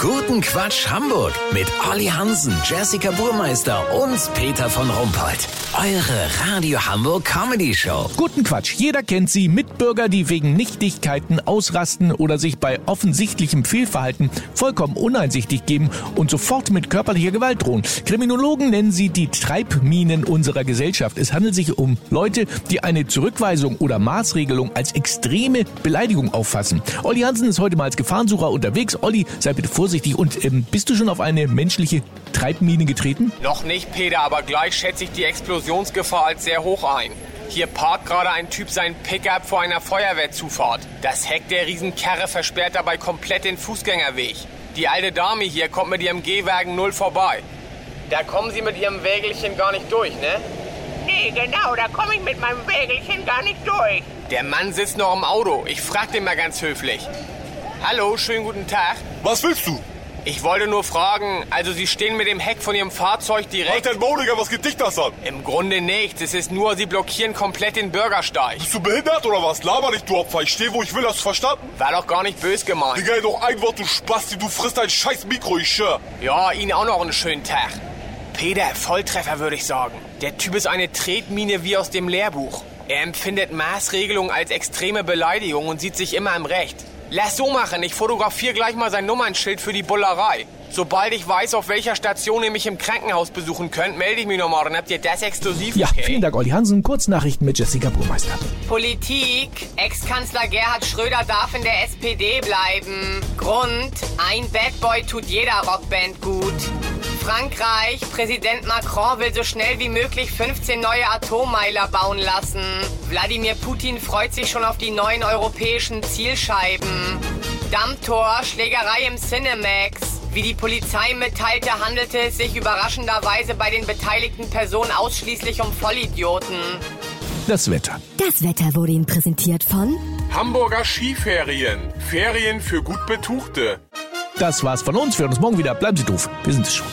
Guten Quatsch Hamburg mit Olli Hansen, Jessica Burmeister und Peter von Rumpold. Eure Radio Hamburg Comedy Show. Guten Quatsch. Jeder kennt sie. Mitbürger, die wegen Nichtigkeiten ausrasten oder sich bei offensichtlichem Fehlverhalten vollkommen uneinsichtig geben und sofort mit körperlicher Gewalt drohen. Kriminologen nennen sie die Treibminen unserer Gesellschaft. Es handelt sich um Leute, die eine Zurückweisung oder Maßregelung als extreme Beleidigung auffassen. Olli Hansen ist heute mal als Gefahrensucher unterwegs. Olli, sei bitte vorsichtig. Und ähm, bist du schon auf eine menschliche Treibmine getreten? Noch nicht, Peter, aber gleich schätze ich die Explosionsgefahr als sehr hoch ein. Hier parkt gerade ein Typ sein Pickup vor einer Feuerwehrzufahrt. Das Heck der Riesenkarre versperrt dabei komplett den Fußgängerweg. Die alte Dame hier kommt mit ihrem Gehwagen null vorbei. Da kommen Sie mit Ihrem Wägelchen gar nicht durch, ne? Nee, genau, da komme ich mit meinem Wägelchen gar nicht durch. Der Mann sitzt noch im Auto. Ich frag den mal ganz höflich. Hallo, schönen guten Tag. Was willst du? Ich wollte nur fragen, also Sie stehen mit dem Heck von Ihrem Fahrzeug direkt... Alter Mauliger, was geht dich das an? Im Grunde nichts. Es ist nur, Sie blockieren komplett den Bürgersteig. Bist du behindert oder was? Laber nicht, du Opfer. Ich stehe, wo ich will, hast du verstanden? War doch gar nicht bös gemeint. Digga, noch ein Wort, du Spasti, du frisst ein scheiß Mikro, ich schwör. Ja, Ihnen auch noch einen schönen Tag. Peter, Volltreffer würde ich sagen. Der Typ ist eine Tretmine wie aus dem Lehrbuch. Er empfindet Maßregelungen als extreme Beleidigung und sieht sich immer im Recht. Lass so machen, ich fotografiere gleich mal sein Nummernschild für die Bullerei. Sobald ich weiß, auf welcher Station ihr mich im Krankenhaus besuchen könnt, melde ich mich nochmal. Dann habt ihr das exklusiv, Ja, okay? vielen Dank, Olli Hansen. Kurznachrichten mit Jessica Burmeister. Politik. Ex-Kanzler Gerhard Schröder darf in der SPD bleiben. Grund. Ein Bad Boy tut jeder Rockband gut. Frankreich. Präsident Macron will so schnell wie möglich 15 neue Atommeiler bauen lassen. Wladimir Putin freut sich schon auf die neuen europäischen Zielscheiben. Dammtor. Schlägerei im Cinemax. Wie die Polizei mitteilte, handelte es sich überraschenderweise bei den beteiligten Personen ausschließlich um Vollidioten. Das Wetter. Das Wetter wurde Ihnen präsentiert von Hamburger Skiferien. Ferien für gut Betuchte. Das war's von uns. Wir hören uns morgen wieder. Bleiben Sie doof. Wir sind es schon.